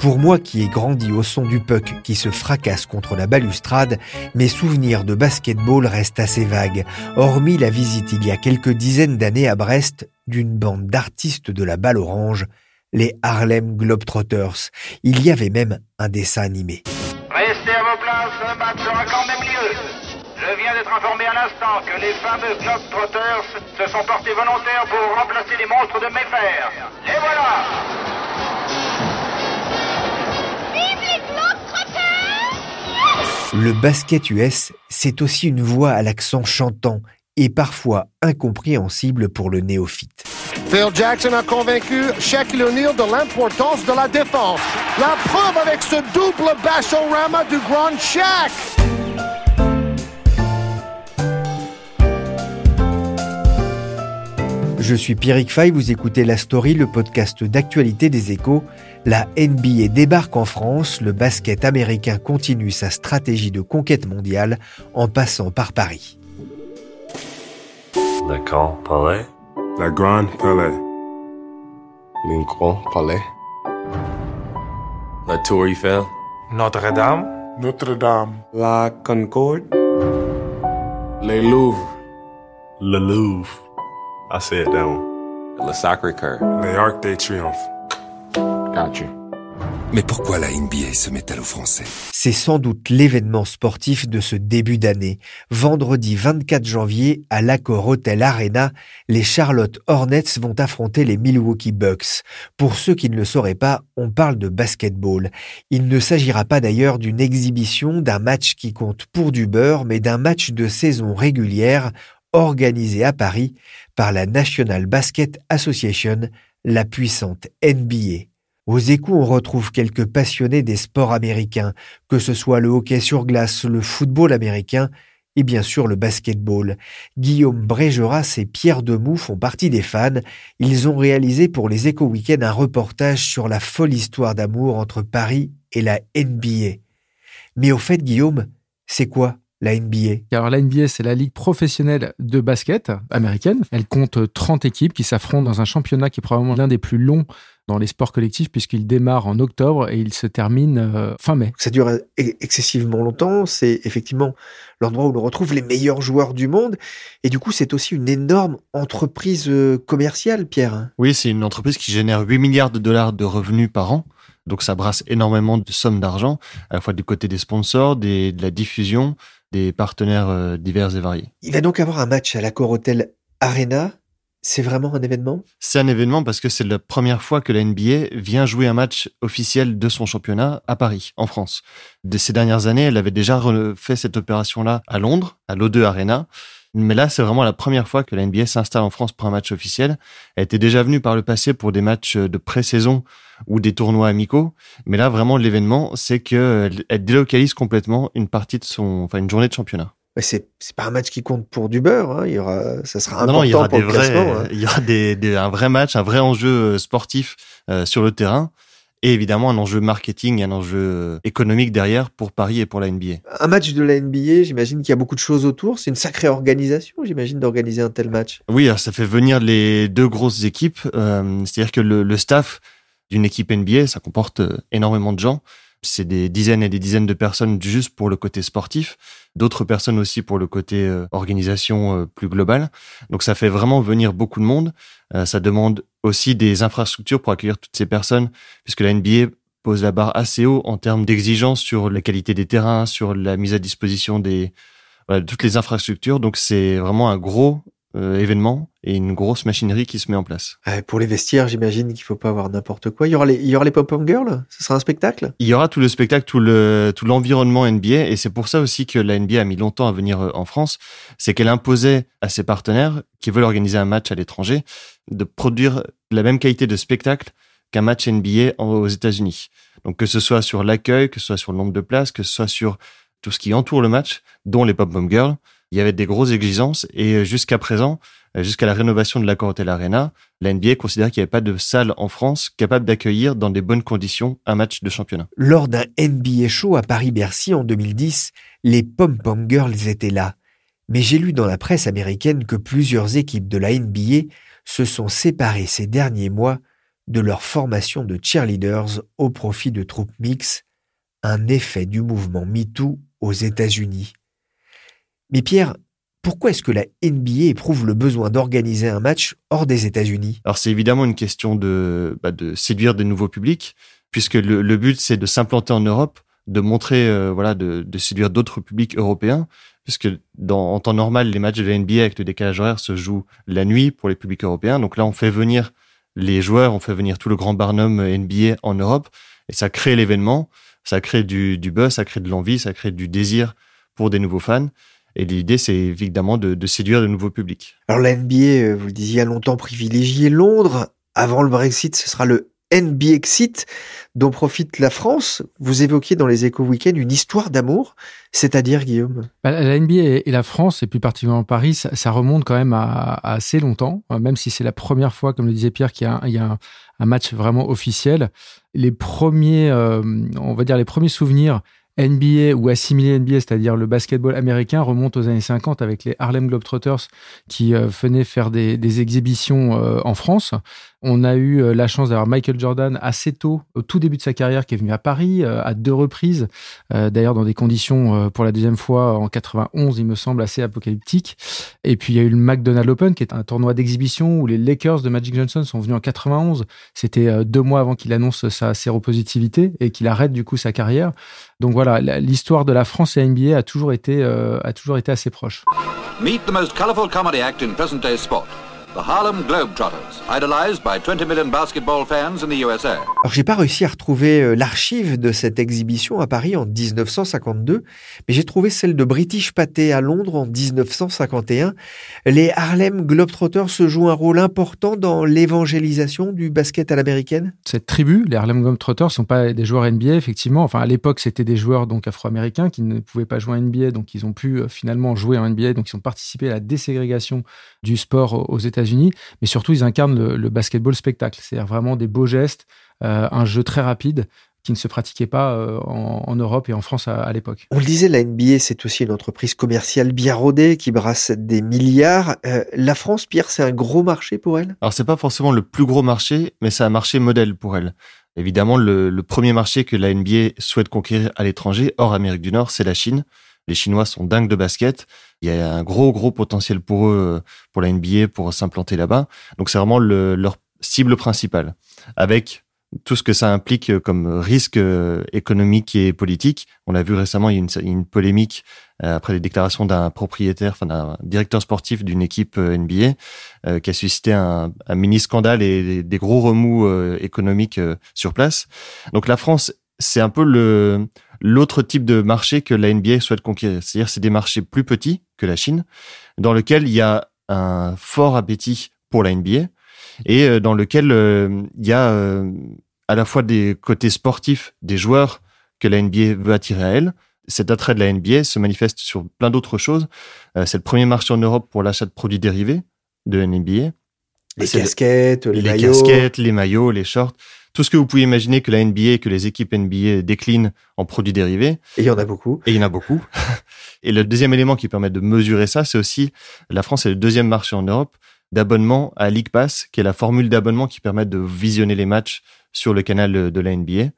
Pour moi qui ai grandi au son du puck qui se fracasse contre la balustrade, mes souvenirs de basketball restent assez vagues, hormis la visite il y a quelques dizaines d'années à Brest d'une bande d'artistes de la balle orange, les Harlem Globetrotters. Il y avait même un dessin animé. Restez à vos places, le match sera quand même lieu. Je viens d'être informé à l'instant que les fameux Globetrotters se sont portés volontaires pour remplacer les monstres de Mayfair. Et voilà Le basket US, c'est aussi une voix à l'accent chantant et parfois incompréhensible pour le néophyte. Phil Jackson a convaincu Shaquille O'Neal de l'importance de la défense. La preuve avec ce double bachorama du grand Shaq. Je suis Pierrick Fay, vous écoutez La Story, le podcast d'actualité des échos. La NBA débarque en France, le basket américain continue sa stratégie de conquête mondiale en passant par Paris. Le Grand Palais. La Grande Palais. Le Grand Palais. La Tour Eiffel. Notre-Dame. Notre-Dame. La Concorde. Les Louvres. Le Louvre. I say it down. Le Sacré-Cœur. Les Arcs de Triomphe. Got you. Mais pourquoi la NBA se met-elle aux Français? C'est sans doute l'événement sportif de ce début d'année. Vendredi 24 janvier, à l'Accor Hotel Arena, les Charlotte Hornets vont affronter les Milwaukee Bucks. Pour ceux qui ne le sauraient pas, on parle de basketball. Il ne s'agira pas d'ailleurs d'une exhibition, d'un match qui compte pour du beurre, mais d'un match de saison régulière organisé à Paris par la National Basket Association, la puissante NBA. Aux échos, on retrouve quelques passionnés des sports américains, que ce soit le hockey sur glace, le football américain et bien sûr le basketball. Guillaume Brégeras et Pierre Demoux font partie des fans. Ils ont réalisé pour les Échos Week-end un reportage sur la folle histoire d'amour entre Paris et la NBA. Mais au fait, Guillaume, c'est quoi la NBA Alors la NBA, c'est la ligue professionnelle de basket américaine. Elle compte 30 équipes qui s'affrontent dans un championnat qui est probablement l'un des plus longs dans les sports collectifs puisqu'il démarre en octobre et il se termine euh, fin mai. Ça dure excessivement longtemps. C'est effectivement l'endroit où l'on retrouve les meilleurs joueurs du monde. Et du coup, c'est aussi une énorme entreprise euh, commerciale, Pierre. Oui, c'est une entreprise qui génère 8 milliards de dollars de revenus par an. Donc ça brasse énormément de sommes d'argent, à la fois du côté des sponsors, des, de la diffusion, des partenaires euh, divers et variés. Il va donc avoir un match à l'Accor Hotel Arena. C'est vraiment un événement? C'est un événement parce que c'est la première fois que la NBA vient jouer un match officiel de son championnat à Paris, en France. De ces dernières années, elle avait déjà fait cette opération-là à Londres, à l'O2 Arena. Mais là, c'est vraiment la première fois que la NBA s'installe en France pour un match officiel. Elle était déjà venue par le passé pour des matchs de pré-saison ou des tournois amicaux. Mais là, vraiment, l'événement, c'est qu'elle délocalise complètement une partie de son, enfin, une journée de championnat. Mais c'est c'est pas un match qui compte pour du beurre. Hein. Il y aura, ça sera important non, il y aura pour des le vrais, classement. hein. Il y aura des, des- un vrai match, un vrai enjeu sportif euh, sur le terrain. Et évidemment, un enjeu marketing, un enjeu économique derrière pour Paris et pour la NBA. Un match de la NBA, j'imagine qu'il y a beaucoup de choses autour. C'est une sacrée organisation, j'imagine, d'organiser un tel match. Oui, alors ça fait venir les deux grosses équipes. Euh, C'est-à-dire que le, le staff d'une équipe NBA, ça comporte euh, énormément de gens. C'est des dizaines et des dizaines de personnes juste pour le côté sportif, d'autres personnes aussi pour le côté euh, organisation euh, plus globale. Donc ça fait vraiment venir beaucoup de monde. Euh, ça demande aussi des infrastructures pour accueillir toutes ces personnes, puisque la NBA pose la barre assez haut en termes d'exigence sur la qualité des terrains, sur la mise à disposition des toutes les infrastructures. Donc c'est vraiment un gros euh, événement et une grosse machinerie qui se met en place. Ouais, pour les vestiaires, j'imagine qu'il faut pas avoir n'importe quoi. Il y aura les, il y aura les pop-up girls? Ce sera un spectacle? Il y aura tout le spectacle, tout le tout l'environnement NBA et c'est pour ça aussi que la NBA a mis longtemps à venir euh, en France. C'est qu'elle imposait à ses partenaires qui veulent organiser un match à l'étranger de produire la même qualité de spectacle qu'un match NBA aux États-Unis. Donc que ce soit sur l'accueil, que ce soit sur le nombre de places, que ce soit sur tout ce qui entoure le match, dont les pop-up girls, il y avait des grosses exigences et euh, jusqu'à présent, euh, jusqu'à la rénovation de l'accord Hotel Arena, la NBA considère qu'il n'y avait pas de salle en France capable d'accueillir dans des bonnes conditions un match de championnat. Lors d'un NBA show à Paris-Bercy en 2010, les pom-pom girls étaient là. Mais j'ai lu dans la presse américaine que plusieurs équipes de la NBA se sont séparées ces derniers mois de leur formation de cheerleaders au profit de troupes mixtes, un effet du mouvement MeToo aux États-Unis. Mais Pierre, pourquoi est-ce que la NBA éprouve le besoin d'organiser un match hors des États-Unis? Alors c'est évidemment une question de, bah, séduire de nouveaux publics, puisque le, but c'est de s'implanter en Europe, de montrer, euh, voilà, de, séduire d'autres publics européens, puisque en temps normal, les matchs de la NBA avec le décalage horaire se jouent la nuit pour les publics européens. Donc là, on fait venir les joueurs, on fait venir tout le grand barnum NBA en Europe, et ça crée l'événement, ça crée du buzz, ça crée de l'envie, ça crée du désir pour des nouveaux fans. Et l'idée, c'est évidemment de, de, séduire de nouveaux publics. Alors la NBA, euh, vous le disiez, a longtemps privilégié Londres. Avant le Brexit, ce sera le NBA Exit dont profite la France. Vous évoquiez dans les Échos Week-end une histoire d'amour, c'est-à-dire Guillaume? Bah, La NBA et la France, et plus particulièrement Paris, ça, ça remonte quand même à, à, assez longtemps, euh, même si c'est la première fois, comme le disait Pierre, qu'il y a, il y a un, un, match vraiment officiel. Les premiers, euh, on va dire les premiers souvenirs NBA ou assimilé NBA, c'est-à-dire le basketball américain, remonte aux années 50 avec les Harlem Globetrotters qui euh, venaient faire des, des exhibitions euh, en France. On a eu euh, la chance d'avoir Michael Jordan assez tôt, au tout début de sa carrière, qui est venu à Paris euh, à deux reprises, euh, d'ailleurs dans des conditions pour la deuxième fois en 91, il me semble, assez apocalyptiques. Et puis il y a eu le McDonald's Open, qui est un tournoi d'exhibition où les Lakers de Magic Johnson sont venus en 91. C'était deux mois avant qu'il annonce sa séropositivité et qu'il arrête du coup sa carrière. Donc voilà, l'histoire de la France et NBA a toujours été, assez proche. Meet the most colorful comedy act in present. The Harlem Globetrotters, idolized by 20 million basketball fans in the USA. Alors j'ai pas réussi à retrouver euh, l'archive de cette exhibition à Paris en 1952, mais j'ai trouvé celle de British Pathé à Londres en 1951. Les Harlem Globetrotters se jouent un rôle important dans l'évangélisation du basket à l'américaine? Cette tribu, les Harlem Globetrotters, sont pas des joueurs NBA effectivement. Enfin à l'époque c'était des joueurs donc afro-américains qui ne pouvaient pas jouer en NBA, donc ils ont pu euh, finalement jouer en NBA, donc ils ont participé à la déségrégation du sport aux États-Unis États-Unis, mais surtout ils incarnent le, le basketball spectacle, c'est-à-dire vraiment des beaux gestes, euh, un jeu très rapide qui ne se pratiquait pas euh, en, en, Europe et en France à, à l'époque. On le disait, la NBA, c'est aussi une entreprise commerciale bien rodée qui brasse des milliards. Euh, la France, Pierre, c'est un gros marché pour elle? Alors, c'est pas forcément le plus gros marché, mais c'est un marché modèle pour elle. Évidemment, le, le premier marché que la NBA souhaite conquérir à l'étranger, hors Amérique du Nord, c'est la Chine. Les Chinois sont dingues de basket. Il y a un gros, gros potentiel pour eux, pour la NBA, pour s'implanter là-bas. Donc, c'est vraiment le, leur cible principale. Avec tout ce que ça implique comme risque économique et politique. On l'a vu récemment, il y a une, une polémique euh, après les déclarations d'un propriétaire, enfin d'un directeur sportif d'une équipe NBA, euh, qui a suscité un, mini scandale et des gros remous euh, économiques sur place. Donc la France, c'est un peu le l'autre type de marché que la NBA souhaite conquérir. C'est-à-dire c'est des marchés plus petits que la Chine, dans lequel il y a un fort appétit pour la NBA et dans lequel euh, il y a euh, à la fois des côtés sportifs des joueurs que la NBA veut attirer à elle. Cet attrait de la NBA se manifeste sur plein d'autres choses. Euh, c'est le premier marché en Europe pour l'achat de produits dérivés de NBA. Les casquettes, le, les, les maillots. casquettes, les maillots, les shorts, tout ce que vous pouvez imaginer que la NBA, que les équipes NBA déclinent en produits dérivés. Et il y en a beaucoup. Et il y en a beaucoup. Et le deuxième élément qui permet de mesurer ça, c'est aussi la France est le deuxième marché en Europe d'abonnement à League Pass, qui est la formule d'abonnement qui permet de visionner les matchs sur le canal de la NBA.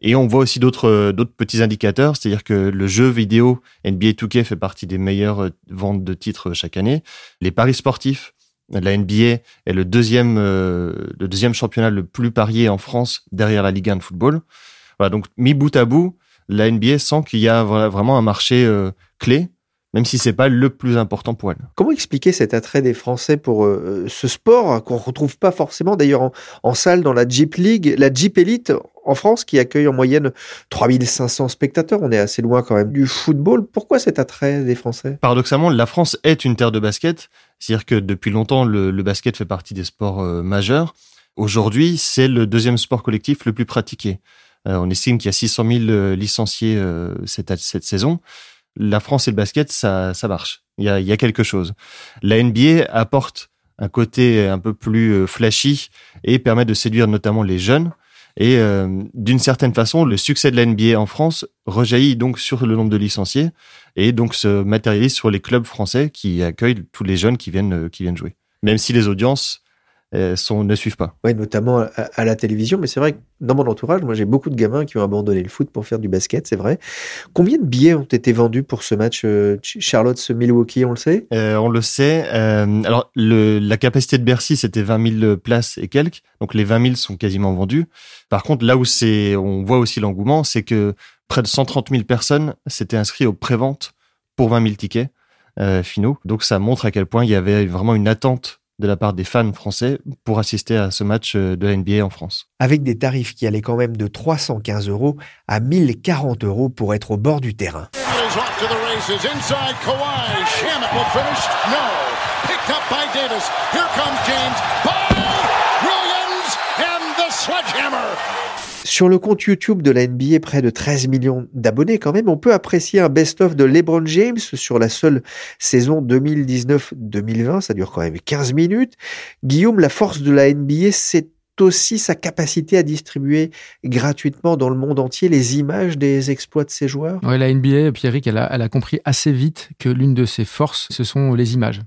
Et on voit aussi d'autres d'autres petits indicateurs, c'est-à-dire que le jeu vidéo NBA 2K fait partie des meilleures ventes de titres chaque année. Les paris sportifs, la NBA est le deuxième euh, le deuxième championnat le plus parié en France derrière la Ligue 1 de football. Voilà, donc mis bout à bout, la NBA sent qu'il y a vraiment un marché euh, clé même si c'est pas le plus important pour elle. Comment expliquer cet attrait des Français pour euh, ce sport qu'on retrouve pas forcément d'ailleurs en, salle dans la Jeep League, la Jeep Elite en France qui accueille en moyenne 3500 spectateurs? On est assez loin quand même du football. Pourquoi cet attrait des Français? Paradoxalement, la France est une terre de basket. C'est-à-dire que depuis longtemps, le, basket fait partie des sports euh, majeurs. Aujourd'hui, c'est le deuxième sport collectif le plus pratiqué. Euh, on estime qu'il y a 600 000 licenciés cette, saison la France et le basket, ça, ça marche. Il y a, quelque chose. La NBA apporte un côté un peu plus euh, flashy et permet de séduire notamment les jeunes. Et euh, d'une certaine façon, le succès de la NBA en France rejaillit donc sur le nombre de licenciés et donc se matérialise sur les clubs français qui accueillent tous les jeunes qui viennent, euh, qui viennent jouer. Même si les audiences sont, ne suivent pas. Oui, notamment à, la télévision. Mais c'est vrai que dans mon entourage, moi, j'ai beaucoup de gamins qui ont abandonné le foot pour faire du basket, c'est vrai. Combien de billets ont été vendus pour ce match euh, Charlotte-Milwaukee, on le sait? Euh, On le sait. alors, le, la capacité de Bercy, c'était 20 000 places et quelques. Donc, les 20 000 sont quasiment vendus. Par contre, là où c'est, on voit aussi l'engouement, c'est que près de 130 000 personnes s'étaient inscrites aux préventes pour 20 000 tickets finaux. Donc, ça montre à quel point il y avait vraiment une attente de la part des fans français pour assister à ce match euh, de la NBA en France. Avec des tarifs qui allaient quand même de 315 euros à 1040 euros pour être au bord du terrain. Sur le compte YouTube de la NBA, près de 13 millions d'abonnés quand même, on peut apprécier un best-of de LeBron James sur la seule saison 2019-2020. Ça dure quand même 15 minutes. Guillaume, la force de la NBA, c'est aussi sa capacité à distribuer gratuitement dans le monde entier les images des exploits de ses joueurs. Oui, la NBA, Pierrick, elle elle a compris assez vite que l'une de ses forces, ce sont les images.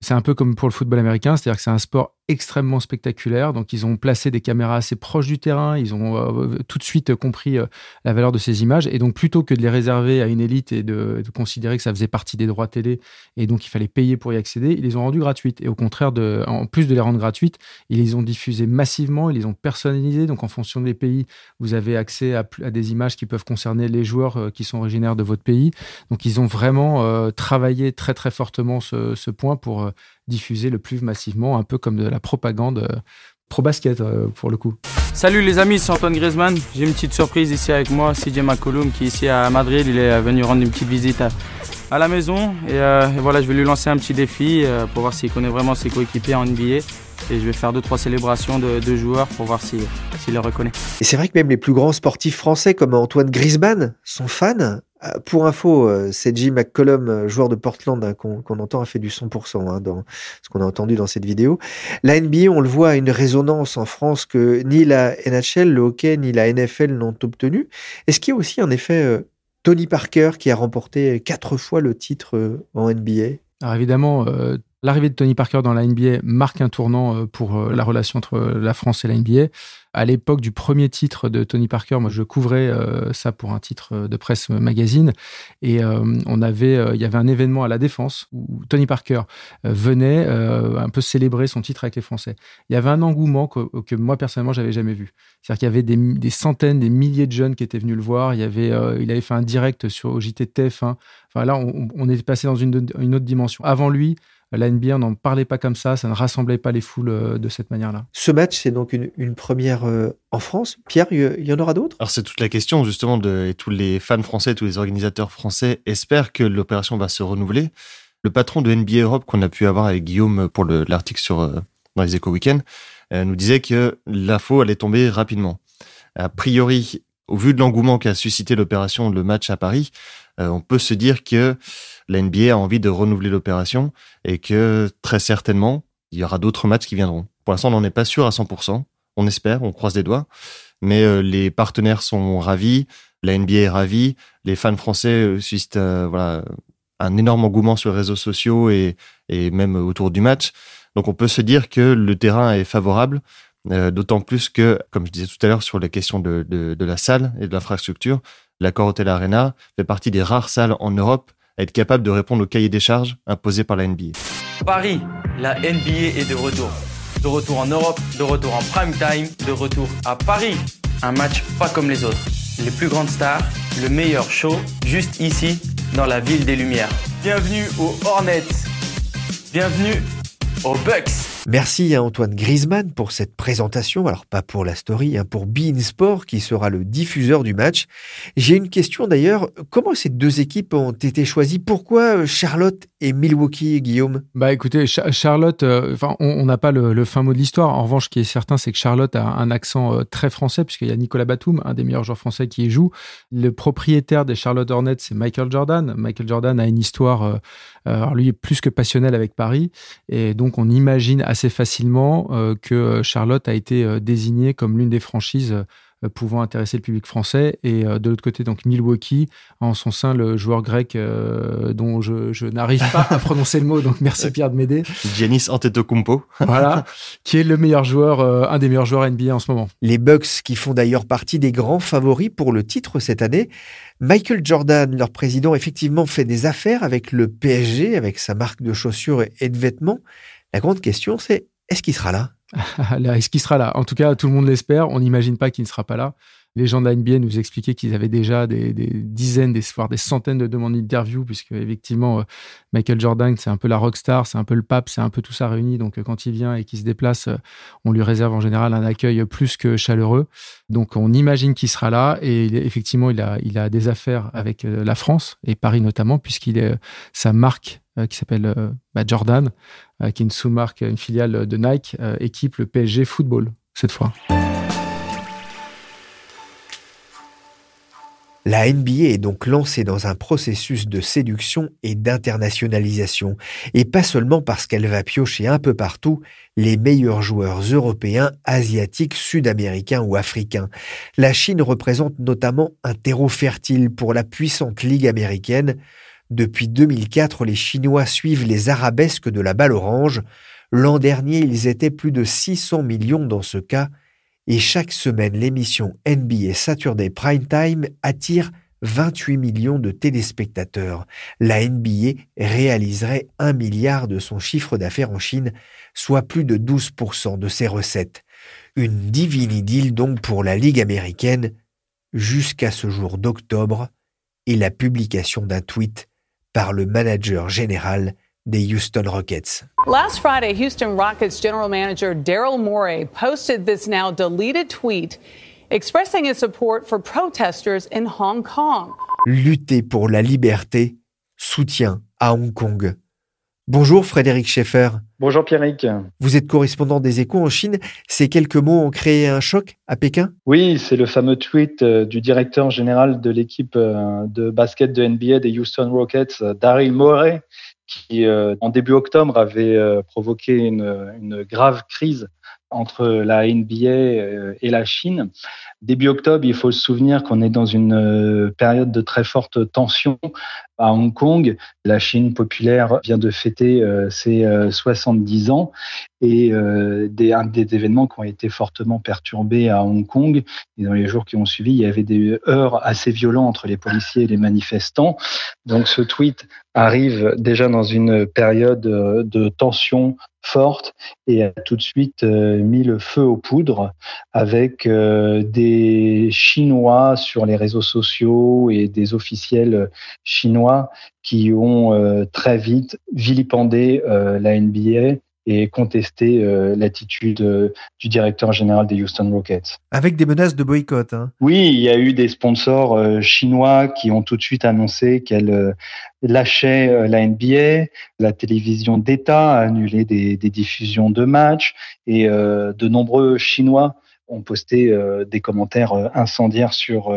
C'est un peu comme pour le football américain, c'est-à-dire que c'est un sport extrêmement spectaculaire. Donc, ils ont placé des caméras assez proches du terrain. Ils ont euh, tout de suite compris euh, la valeur de ces images. Et donc, plutôt que de les réserver à une élite et de, considérer que ça faisait partie des droits télé et donc il fallait payer pour y accéder, ils les ont rendues gratuites. Et au contraire, en plus de les rendre gratuites, ils les ont diffusées massivement, ils les ont personnalisées. Donc, en fonction des pays, vous avez accès à, des images qui peuvent concerner les joueurs euh, qui sont originaires de votre pays. Donc, ils ont vraiment travaillé très, très fortement ce point pour diffuser le plus massivement, un peu comme de la propagande euh, pro basket euh, pour le coup. Salut les amis, c'est Antoine Griezmann. J'ai une petite surprise ici avec moi, CJ McCollum qui est ici à Madrid. Il est venu rendre une petite visite à, la maison euh, et, voilà, je vais lui lancer un petit défi pour voir s'il connaît vraiment ses coéquipiers en NBA. Et je vais faire deux trois célébrations de, joueurs pour voir s'il les reconnaît. Et c'est vrai que même les plus grands sportifs français comme Antoine Griezmann sont fans. Euh, pour info, euh, c'est Jim McCollum, euh, joueur de Portland, hein, qu'on entend, a fait du 100% hein, dans ce qu'on a entendu dans cette vidéo. La NBA, on le voit, a une résonance en France que ni la NHL, le hockey, ni la NFL n'ont obtenu. Est-ce qu'il y a aussi un effet Tony Parker qui a remporté quatre fois le titre en NBA Alors évidemment, L'arrivée de Tony Parker dans la NBA marque un tournant pour la relation entre la France et la NBA à l'époque du premier titre de Tony Parker, moi je couvrais euh, ça pour un titre de presse magazine et euh, on avait, euh, il y avait un événement à la Défense où Tony Parker venait un peu célébrer son titre avec les Français. Il y avait un engouement que, moi personnellement j'avais jamais vu. C'est-à-dire qu'il y avait des, centaines, des milliers de jeunes qui étaient venus le voir. Il y avait, il avait fait un direct sur au JT TF1. Enfin là, on, on est passé dans une autre dimension. Avant lui, la NBA, n'en parlait pas comme ça, ça ne rassemblait pas les foules euh, de cette manière-là. Ce match, c'est donc une, première euh, en France. Pierre, il y en aura d'autres? Alors c'est toute la question justement de et tous les fans français, tous les organisateurs français espèrent que l'opération va se renouveler. Le patron de NBA Europe qu'on a pu avoir avec Guillaume pour l'article sur euh, dans les Éco Weekend nous disait que l'info allait tomber rapidement. A priori, au vu de l'engouement qu'a suscité l'opération, le match à Paris, on peut se dire que la NBA a envie de renouveler l'opération et que très certainement, il y aura d'autres matchs qui viendront. Pour l'instant, on n'en est pas sûr à 100%. On espère, on croise les doigts. Mais euh, les partenaires sont ravis, la NBA est ravie, les fans français euh, suscitent euh, voilà, un énorme engouement sur les réseaux sociaux et, et, même autour du match. Donc on peut se dire que le terrain est favorable, d'autant plus que, comme je disais tout à l'heure sur les questions de, la salle et de l'infrastructure, l'accord Hotel Arena fait partie des rares salles en Europe être capable de répondre au cahier des charges imposé par la NBA. Paris, la NBA est de retour. De retour en Europe, de retour en prime time, de retour à Paris. Un match pas comme les autres. les plus grandes stars, le meilleur show, juste ici, dans la ville des Lumières. Bienvenue aux Hornets. Bienvenue aux Bucks. Merci à Antoine Griezmann pour cette présentation. Alors pas pour la story, hein, pour Bein Sport qui sera le diffuseur du match. J'ai une question d'ailleurs. Comment ces deux équipes ont été choisies? Pourquoi euh, Charlotte et Milwaukee, Guillaume? Bah écoutez, Charlotte, euh, on n'a pas le, fin mot de l'histoire. En revanche, ce qui est certain, c'est que Charlotte a un accent euh, très français puisqu'il y a Nicolas Batum, un des meilleurs joueurs français qui y joue. Le propriétaire des Charlotte Hornets, c'est Michael Jordan. Michael Jordan a une histoire, alors lui, plus que passionnelle avec Paris, et donc on imagine assez facilement euh, que Charlotte a été euh, désignée comme l'une des franchises euh, pouvant intéresser le public français. Et de l'autre côté, donc Milwaukee, en son sein, le joueur grec dont je, n'arrive pas à prononcer le mot, donc merci Pierre de m'aider. Giannis Antetokounmpo. voilà, qui est le meilleur joueur, un des meilleurs joueurs NBA en ce moment. Les Bucks, qui font d'ailleurs partie des grands favoris pour le titre cette année. Michael Jordan, leur président, effectivement fait des affaires avec le PSG, avec sa marque de chaussures et de vêtements. La grande question, c'est est-ce qu'il sera là? Est-ce qu'il sera là? En tout cas, tout le monde l'espère. On n'imagine pas qu'il ne sera pas là. Les gens de nous expliquaient qu'ils avaient déjà des, dizaines, des, voire des centaines de demandes d'interview, puisque effectivement, euh, Michael Jordan, c'est un peu la rockstar, c'est un peu le pape, c'est un peu tout ça réuni. Donc, euh, quand il vient et qu'il se déplace, euh, on lui réserve en général un accueil plus que chaleureux. Donc, on imagine qu'il sera là. Et effectivement, il a, il a des affaires avec la France et Paris notamment, puisqu'il est sa marque qui s'appelle bah, Jordan, qui est une sous-marque, une filiale de Nike, équipe le PSG Football cette fois. La NBA est donc lancée dans un processus de séduction et d'internationalisation, et pas seulement parce qu'elle va piocher un peu partout les meilleurs joueurs européens, asiatiques, sud-américains ou africains. La Chine représente notamment un terreau fertile pour la puissante Ligue américaine. Depuis 2004, les Chinois suivent les arabesques de la balle orange. L'an dernier, ils étaient plus de 600 millions dans ce cas, et chaque semaine l'émission NBA Saturday Prime Time attire 28 millions de téléspectateurs. La NBA réaliserait un milliard de son chiffre d'affaires en Chine, soit plus de 12% de ses recettes. Une divine idylle donc pour la Ligue américaine jusqu'à ce jour d'octobre et la publication d'un tweet par le manager général des Houston Rockets. Last Friday, Houston Rockets general manager Daryl Morey posted this now deleted tweet expressing his support for protesters in Hong Kong. Lutter pour la liberté, soutien à Hong Kong. Bonjour Frédéric Schaeffer. Bonjour Pierrick. Vous êtes correspondant des échos en Chine. Ces quelques mots ont créé un choc à Pékin? Oui, c'est le fameux tweet euh, du directeur général de l'équipe euh, de basket de NBA des Houston Rockets, euh, Daryl Morey, qui, en début octobre, avait provoqué une, une, grave crise entre la NBA et la Chine. Début octobre, il faut se souvenir qu'on est dans une période de très forte tension à Hong Kong. La Chine populaire vient de fêter ses 70 ans et des, un des événements qui ont été fortement perturbés à Hong Kong. Et dans les jours qui ont suivi, il y avait des heurts assez violents entre les policiers et les manifestants. Donc ce tweet arrive déjà dans une période euh, de tension forte et a tout de suite euh, mis le feu aux poudres avec euh, des Chinois sur les réseaux sociaux et des officiels chinois qui ont très vite vilipendé la NBA et contester euh, l'attitude euh, du directeur général des Houston Rockets. Avec des menaces de boycott. Hein. Oui, il y a eu des sponsors euh, chinois qui ont tout de suite annoncé qu'elle lâchait la NBA. La télévision d'État a annulé des, des, diffusions de matchs et de nombreux Chinois ont posté des commentaires incendiaires sur,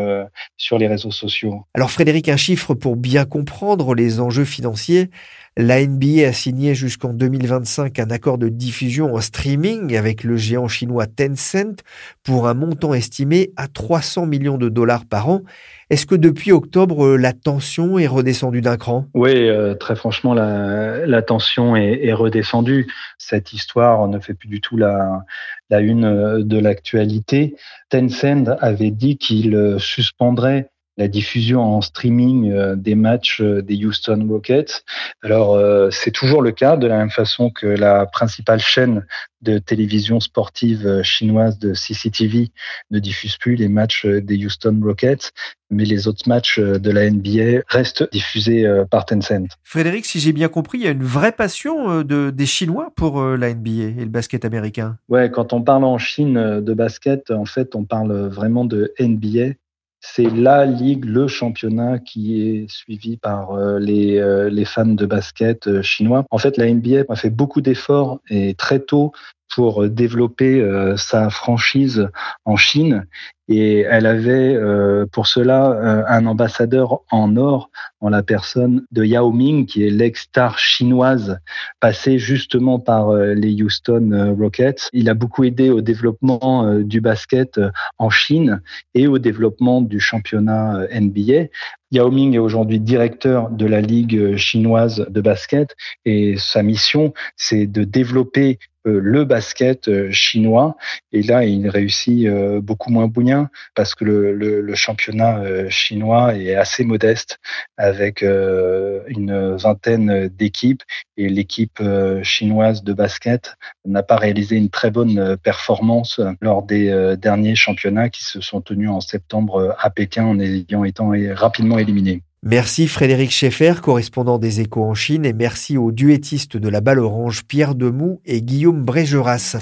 sur les réseaux sociaux. Alors Frédéric, un chiffre pour bien comprendre les enjeux financiers. La NBA a signé jusqu'en 2025 un accord de diffusion en streaming avec le géant chinois Tencent pour un montant estimé à 300 millions de dollars par an. Est-ce que depuis octobre, la tension est redescendue d'un cran? Oui, euh, très franchement, la, tension est, redescendue. Cette histoire ne fait plus du tout la, la une de l'actualité. Tencent avait dit qu'il suspendrait la diffusion en streaming euh, des matchs euh, des Houston Rockets. Alors euh, c'est toujours le cas, de la même façon que la principale chaîne de télévision sportive chinoise de CCTV ne diffuse plus les matchs des Houston Rockets, mais les autres matchs de la NBA restent diffusés par Tencent. Frédéric, si j'ai bien compris, il y a une vraie passion de, des Chinois pour la NBA et le basket américain. Ouais, quand on parle en Chine de basket, en fait, on parle vraiment de NBA c'est la ligue, le championnat qui est suivi par euh, les, euh, les fans de basket euh, chinois. En fait, la NBA a fait beaucoup d'efforts et très tôt pour développer sa franchise en Chine et elle avait euh, pour cela euh, un ambassadeur en or en la personne de Yao Ming, qui est l'ex-star chinoise passée justement par euh, les Houston Rockets. Il a beaucoup aidé au développement du basket en Chine et au développement du championnat NBA. Yao Ming est aujourd'hui directeur de la Ligue chinoise de basket et sa mission, c'est de développer le basket chinois. Et là, il réussit beaucoup moins bouillant parce que le, championnat euh, chinois est assez modeste avec euh, une vingtaine d'équipes et l'équipe euh, chinoise de basket n'a pas réalisé une très bonne performance lors des derniers championnats qui se sont tenus en septembre à Pékin en ayant été rapidement éliminés. Merci Frédéric Schaeffer, correspondant des Échos en Chine, et merci aux duettistes de la balle orange Pierre Demou et Guillaume Brégeras.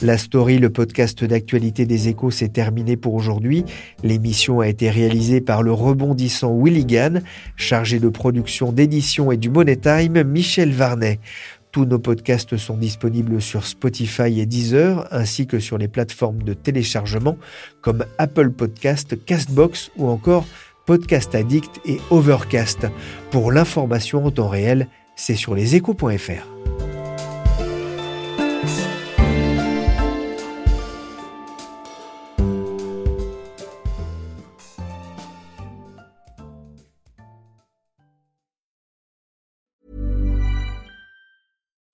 La story, le podcast d'actualité des échos, s'est terminé pour aujourd'hui. L'émission a été réalisée par le rebondissant Willigan, chargé de production, d'édition et du Money Time, Michel Varnet. Tous nos podcasts sont disponibles sur Spotify et Deezer, ainsi que sur les plateformes de téléchargement comme Apple Podcast, Castbox ou encore Podcast Addict et Overcast. Pour l'information en temps réel, c'est sur leséchos.fr.